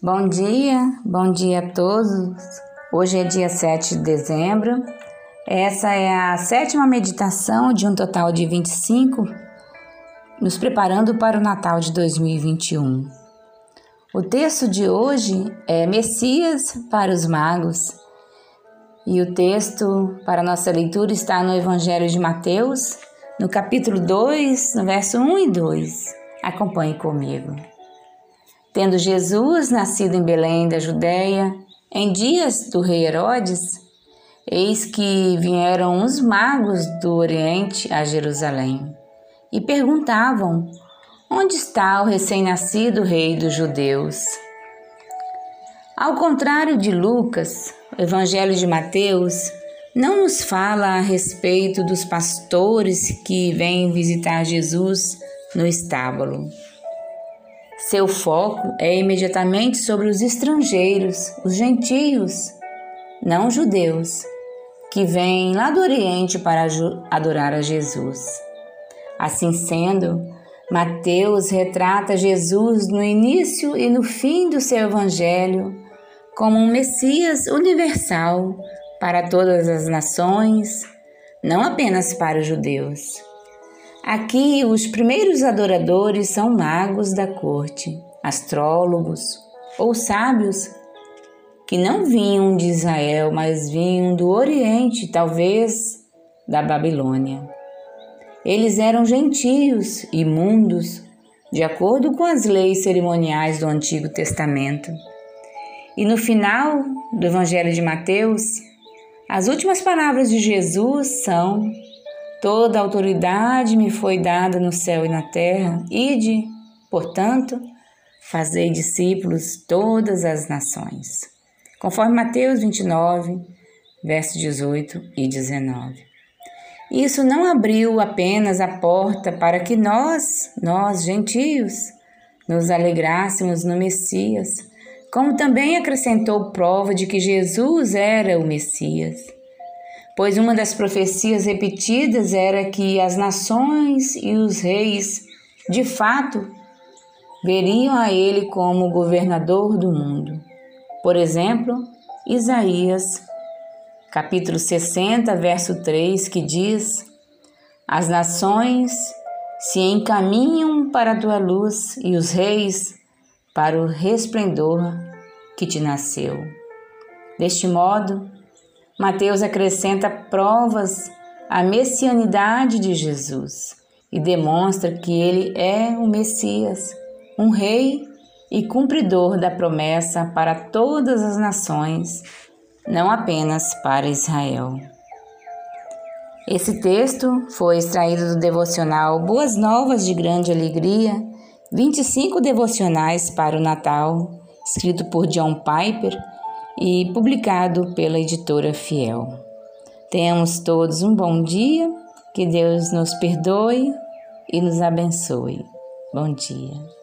Bom dia, bom dia a todos. Hoje é dia 7 de dezembro. Essa é a sétima meditação de um total de 25, nos preparando para o Natal de 2021. O texto de hoje é Messias para os Magos. E o texto para nossa leitura está no Evangelho de Mateus, no capítulo 2, no verso 1 e 2. Acompanhe comigo. Tendo Jesus nascido em Belém da Judéia, em dias do rei Herodes, eis que vieram uns magos do Oriente a Jerusalém e perguntavam: Onde está o recém-nascido rei dos judeus? Ao contrário de Lucas, o Evangelho de Mateus não nos fala a respeito dos pastores que vêm visitar Jesus no estábulo. Seu foco é imediatamente sobre os estrangeiros, os gentios, não judeus, que vêm lá do Oriente para adorar a Jesus. Assim sendo, Mateus retrata Jesus no início e no fim do seu evangelho como um Messias universal para todas as nações, não apenas para os judeus. Aqui, os primeiros adoradores são magos da corte, astrólogos ou sábios que não vinham de Israel, mas vinham do Oriente, talvez da Babilônia. Eles eram gentios, imundos, de acordo com as leis cerimoniais do Antigo Testamento. E no final do Evangelho de Mateus, as últimas palavras de Jesus são Toda autoridade me foi dada no céu e na terra. Ide, portanto, fazei discípulos todas as nações. Conforme Mateus 29, versos 18 e 19. Isso não abriu apenas a porta para que nós, nós gentios, nos alegrássemos no Messias, como também acrescentou prova de que Jesus era o Messias pois uma das profecias repetidas era que as nações e os reis, de fato, veriam a ele como governador do mundo. Por exemplo, Isaías, capítulo 60, verso 3, que diz: As nações se encaminham para a tua luz e os reis para o resplendor que te nasceu. Deste modo, Mateus acrescenta provas à messianidade de Jesus e demonstra que ele é o Messias, um rei e cumpridor da promessa para todas as nações, não apenas para Israel. Esse texto foi extraído do devocional Boas Novas de Grande Alegria, 25 devocionais para o Natal, escrito por John Piper e publicado pela editora Fiel. Tenhamos todos um bom dia, que Deus nos perdoe e nos abençoe. Bom dia.